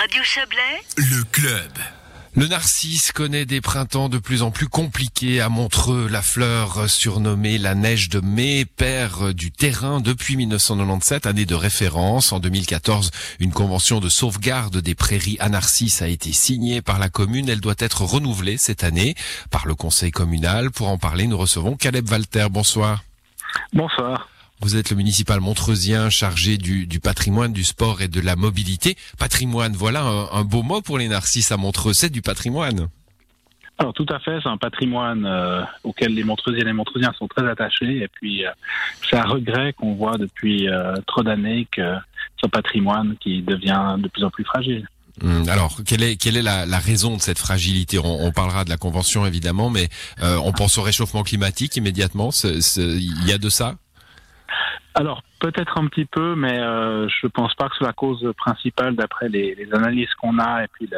Radio Chablais, Le club. Le narcisse connaît des printemps de plus en plus compliqués à Montreux. La fleur surnommée la neige de mai perd du terrain depuis 1997, année de référence. En 2014, une convention de sauvegarde des prairies à narcisses a été signée par la commune. Elle doit être renouvelée cette année par le conseil communal. Pour en parler, nous recevons Caleb Walter. Bonsoir. Bonsoir. Vous êtes le municipal montreusien chargé du, du, patrimoine, du sport et de la mobilité. Patrimoine, voilà un, un beau mot pour les narcisses à Montreux, c'est du patrimoine. Alors tout à fait, c'est un patrimoine euh, auquel les Montreusiens et les Montreusiens sont très attachés. Et puis euh, c'est un regret qu'on voit depuis euh, trop d'années que ce patrimoine qui devient de plus en plus fragile. Hum, alors, quelle est, quelle est la, la raison de cette fragilité? On, on, parlera de la convention évidemment, mais on pense au réchauffement climatique immédiatement. Il y a de ça? Alors peut-être un petit peu, mais euh, je ne pense pas que c'est la cause principale d'après les, analyses qu'on a. Et puis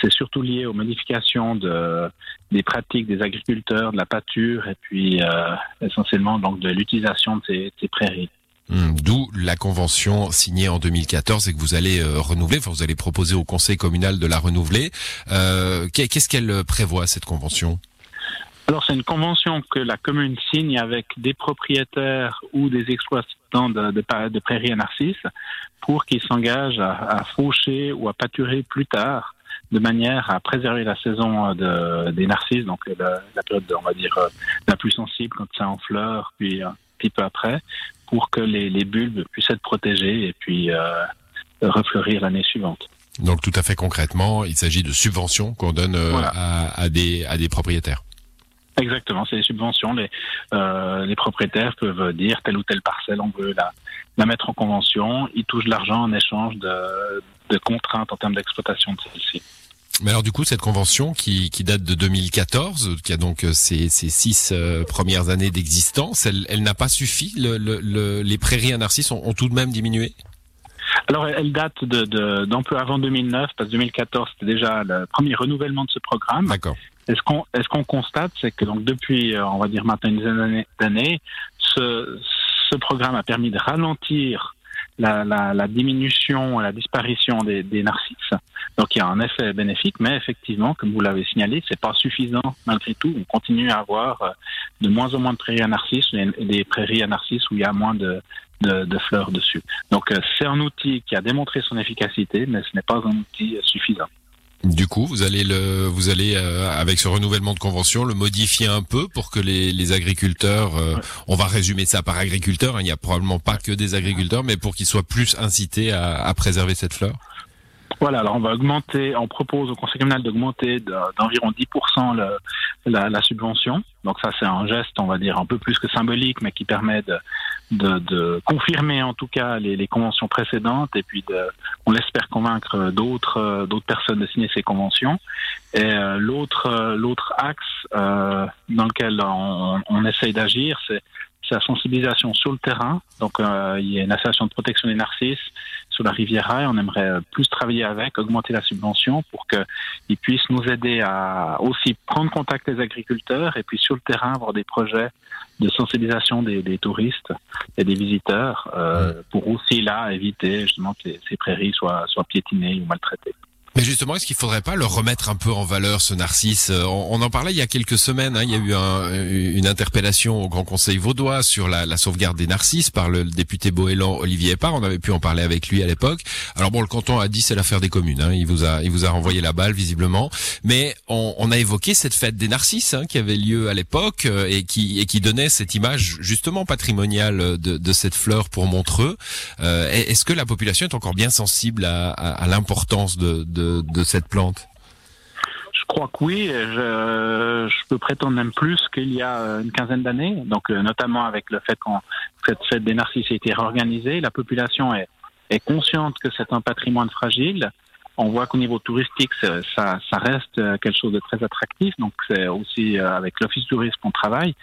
c'est surtout lié aux modifications de, des pratiques des agriculteurs, de la pâture, et puis euh, essentiellement donc de l'utilisation de ces, prairies. Mmh, D'où la convention signée en 2014 et que vous allez euh, renouveler, enfin vous allez proposer au conseil communal de la renouveler. Euh, Qu'est-ce qu'elle prévoit cette convention? Alors c'est une convention que la commune signe avec des propriétaires ou des exploitants de, de, de prairies à narcisses pour qu'ils s'engagent à, à, faucher ou à pâturer plus tard de manière à préserver la saison de, des narcisses, donc la, la, période, on va dire, la plus sensible quand c'est en fleurs, puis un petit peu après, pour que les, les bulbes puissent être protégés et puis euh, refleurir l'année suivante. Donc tout à fait concrètement, il s'agit de subventions qu'on donne euh, voilà. à, à, des, à des propriétaires. Exactement, c'est des subventions. Les, euh, les propriétaires peuvent dire telle ou telle parcelle, on veut la, la mettre en convention. Ils touchent l'argent en échange de, de contraintes en termes d'exploitation de celle-ci. Mais alors du coup, cette convention qui, qui date de 2014, qui a donc ses, ses six euh, premières années d'existence, elle, elle n'a pas suffi? Le, le, le, Les prairies à narcisses ont, ont tout de même diminué? Alors, elle date de, de, d'un peu avant 2009, parce que 2014, c'était déjà le premier renouvellement de ce programme. D'accord. Et ce qu'on, est-ce qu'on constate, c'est que donc depuis, on va dire maintenant une dizaine d'années, ce, ce programme a permis de ralentir la, la, la diminution, la disparition des, des, narcisses. Donc il y a un effet bénéfique, mais effectivement, comme vous l'avez signalé, c'est pas suffisant malgré tout. On continue à avoir de moins en moins de prairies à narcisses des prairies à narcisses où il y a moins de, de, de fleurs dessus. Donc c'est un outil qui a démontré son efficacité, mais ce n'est pas un outil suffisant. Du coup, vous allez le, vous allez euh, avec ce renouvellement de convention le modifier un peu pour que les, les agriculteurs, euh, ouais. on va résumer ça par agriculteurs. Hein, il n'y a probablement pas que des agriculteurs, mais pour qu'ils soient plus incités à, à préserver cette fleur. Voilà, alors on va augmenter, on propose au conseil communal d'augmenter d'environ 10% le, la, la, subvention. Donc ça c'est un geste, on va dire, un peu plus que symbolique, mais qui permet de, de, de confirmer en tout cas les, les, conventions précédentes et puis de, on l'espère convaincre d'autres d'autres personnes de signer ces conventions. Et euh, l'autre l'autre axe euh, dans lequel on, on essaye d'agir, c'est la sensibilisation sur le terrain. Donc, euh, il y a une association de protection des narcisses sur la rivière Rail. On aimerait plus travailler avec, augmenter la subvention pour qu'ils puissent nous aider à aussi prendre contact avec les agriculteurs et puis sur le terrain avoir des projets de sensibilisation des, des touristes et des visiteurs euh, pour aussi là éviter justement que ces prairies soient, soient piétinées ou maltraitées. Mais justement, est-ce qu'il faudrait pas le remettre un peu en valeur, ce narcisse? On, on, en parlait il y a quelques semaines. Hein, il y a eu un, une interpellation au Grand Conseil vaudois sur la, sauvegarde des narcisses par le député Boélan Olivier Epard. On avait pu en parler avec lui à l'époque. Alors bon, le canton a dit c'est l'affaire des communes. Hein, il vous a, il vous a renvoyé la balle visiblement. Mais on, on a évoqué cette fête des narcisses hein, qui avait lieu à l'époque euh, et qui, et qui donnait cette image justement patrimoniale de, de cette fleur pour Montreux. Euh, est-ce que la population est encore bien sensible à, à, à l'importance de, de de, cette plante Je crois que oui. Je, peux prétendre même plus qu'il y a une quinzaine d'années. Donc, notamment avec le fait que cette fête des narcisses a été réorganisée, la population est, consciente que c'est un patrimoine fragile. On voit qu'au niveau touristique, ça, reste quelque chose de très attractif. Donc, c'est aussi avec l'office tourisme qu'on travaille.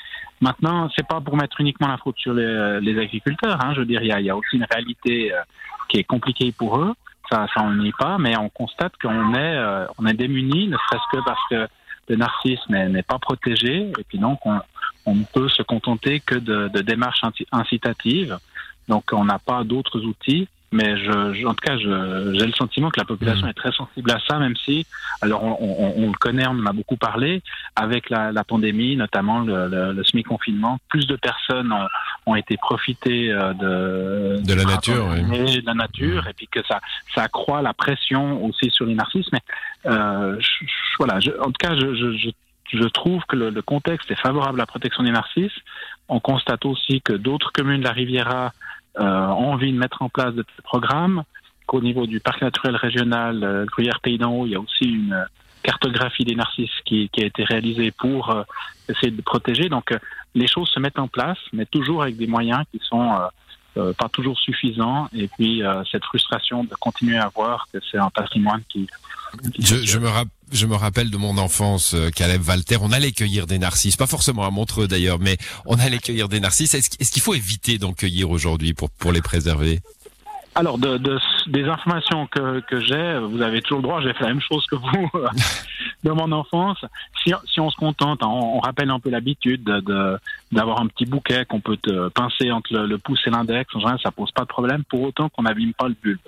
Maintenant, c'est pas pour mettre uniquement la faute sur les, agriculteurs. Hein. Je veux dire, il y a aussi une réalité qui est compliquée pour eux ça, ça on n'y pas, mais on constate qu'on est, euh, on est démuni, ne serait-ce que parce que le narcissisme n'est pas protégé, et puis donc on, on ne peut se contenter que de, de démarches incitatives. Donc on n'a pas d'autres outils mais je, en tout cas, j'ai le sentiment que la population mmh. est très sensible à ça, même si, alors on, on, on le connaît, on en a beaucoup parlé, avec la, la pandémie, notamment le, le, le semi-confinement, plus de personnes ont, ont été profitées euh, de, de la nature, oui. de la nature, et puis que ça, ça accroît la pression aussi sur les narcisses. Mais euh, je, voilà, je, en tout cas, je, je, je trouve que le, le, contexte est favorable à la protection des narcisses. On constate aussi que d'autres communes de la Riviera euh, ont envie de mettre en place de programmes, qu'au niveau du parc naturel régional euh, Gruyère Pays d'en Haut, il y a aussi une cartographie des narcisses qui, qui a été réalisée pour euh, essayer de protéger. Donc euh, les choses se mettent en place, mais toujours avec des moyens qui sont euh, pas toujours suffisants. Et puis cette frustration de continuer à voir que c'est un patrimoine qui... qui je, je, me je me rappelle de mon enfance, Caleb Walter, on allait cueillir des narcisses, pas forcément à Montreux d'ailleurs, mais on allait cueillir des narcisses. Est-ce est qu'il faut éviter d'en cueillir aujourd'hui pour, pour les préserver? Alors, de, de, des informations que, que j'ai, vous avez toujours le droit, j'ai fait la même chose que vous de mon enfance. Si, si on se contente, on, on rappelle un peu l'habitude de, d'avoir un petit bouquet qu'on peut te pincer entre le, le pouce et l'index. En général, ça pose pas de problème, pour autant qu'on n'abîme pas le bulbe.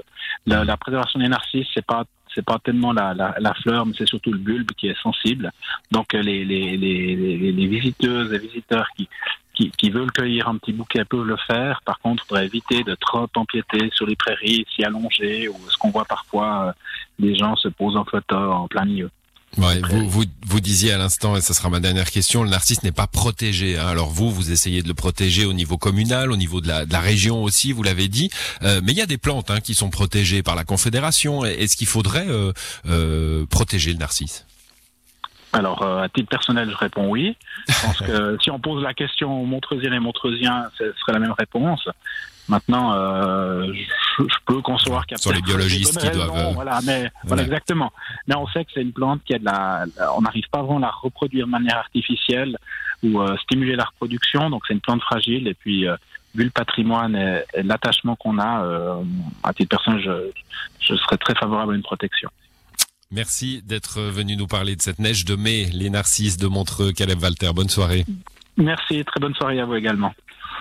La, la préservation des narcisses, c'est pas c'est pas tellement la, la, la fleur, mais c'est surtout le bulbe qui est sensible. Donc les, les, les, les, visiteuses et visiteurs qui, qui, qui, veulent cueillir un petit bouquet peuvent le faire. Par contre, il faudrait éviter de trop empiéter sur les prairies, s'y allonger, ou ce qu'on voit parfois, euh, des gens se posent en photo en plein milieu. Ouais, vous, vous, vous disiez à l'instant, et ce sera ma dernière question, le narcisse n'est pas protégé. Hein. Alors vous, vous essayez de le protéger au niveau communal, au niveau de la, de la région aussi, vous l'avez dit. Euh, mais il y a des plantes hein, qui sont protégées par la Confédération. Est-ce qu'il faudrait euh, euh, protéger le narcisse? Alors, euh, à titre personnel, je réponds oui. Je pense que si on pose la question aux Montreusiennes et Montreusiens, ce serait la même réponse. Maintenant, euh, je, je, peux concevoir qu'il y a sur les biologistes qui doivent. Euh, voilà, mais voilà. exactement. Mais on sait que c'est une plante qui a de la. On n'arrive pas vraiment à la reproduire de manière artificielle ou euh, stimuler la reproduction. Donc c'est une plante fragile. Et puis euh, vu le patrimoine et, et l'attachement qu'on a, euh, à titre personnel, je, je serais très favorable à une protection. Merci d'être venu nous parler de cette neige de mai, les narcisses de Montreux, Caleb Walter. Bonne soirée. Merci, très bonne soirée à vous également.